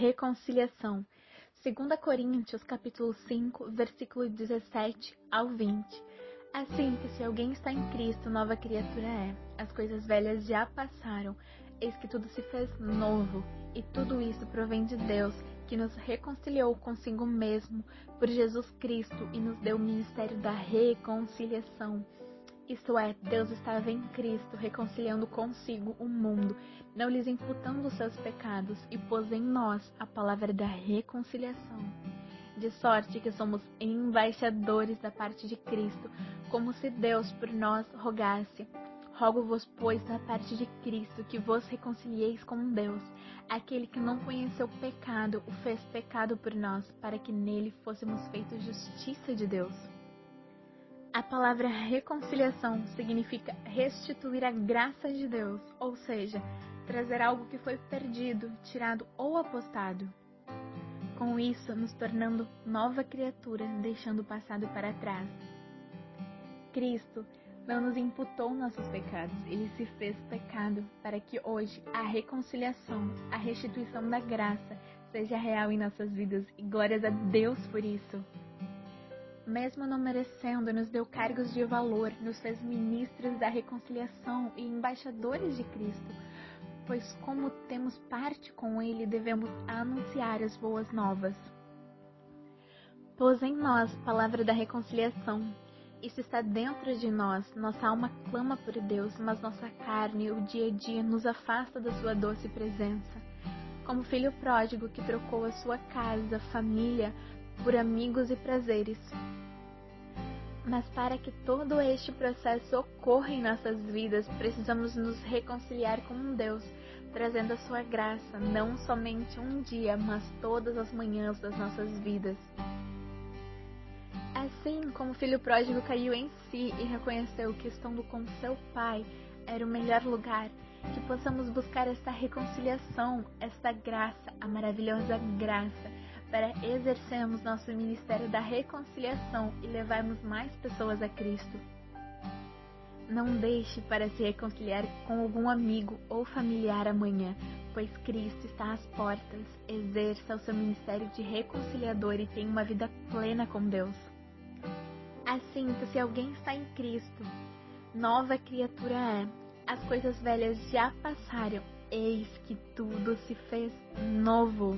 reconciliação. 2 Coríntios capítulo 5, versículo 17 ao 20. Assim que se alguém está em Cristo, nova criatura é. As coisas velhas já passaram, eis que tudo se fez novo, e tudo isso provém de Deus, que nos reconciliou consigo mesmo por Jesus Cristo e nos deu o ministério da reconciliação. Isto é, Deus estava em Cristo, reconciliando consigo o mundo, não lhes imputando os seus pecados, e pôs em nós a palavra da reconciliação. De sorte que somos embaixadores da parte de Cristo, como se Deus por nós rogasse. Rogo-vos, pois, da parte de Cristo, que vos reconcilieis com Deus. Aquele que não conheceu pecado, o fez pecado por nós, para que nele fôssemos feitos justiça de Deus. A palavra reconciliação significa restituir a graça de Deus, ou seja, trazer algo que foi perdido, tirado ou apostado. Com isso, nos tornando nova criatura, deixando o passado para trás. Cristo não nos imputou nossos pecados, ele se fez pecado para que hoje a reconciliação, a restituição da graça seja real em nossas vidas e glórias a Deus por isso mesmo não merecendo, nos deu cargos de valor, nos fez ministros da reconciliação e embaixadores de Cristo, pois, como temos parte com Ele, devemos anunciar as boas novas. Pôs em nós palavra da reconciliação. Isso está dentro de nós. Nossa alma clama por Deus, mas nossa carne, o dia a dia, nos afasta da sua doce presença. Como filho pródigo que trocou a sua casa, família, por amigos e prazeres. Mas para que todo este processo ocorra em nossas vidas, precisamos nos reconciliar com Deus, trazendo a sua graça, não somente um dia, mas todas as manhãs das nossas vidas. Assim como o filho pródigo caiu em si e reconheceu que estando com seu pai era o melhor lugar, que possamos buscar esta reconciliação, esta graça, a maravilhosa graça para exercermos nosso ministério da reconciliação e levarmos mais pessoas a Cristo. Não deixe para se reconciliar com algum amigo ou familiar amanhã, pois Cristo está às portas. Exerça o seu ministério de reconciliador e tenha uma vida plena com Deus. Assim se alguém está em Cristo, nova criatura é. As coisas velhas já passaram, eis que tudo se fez novo.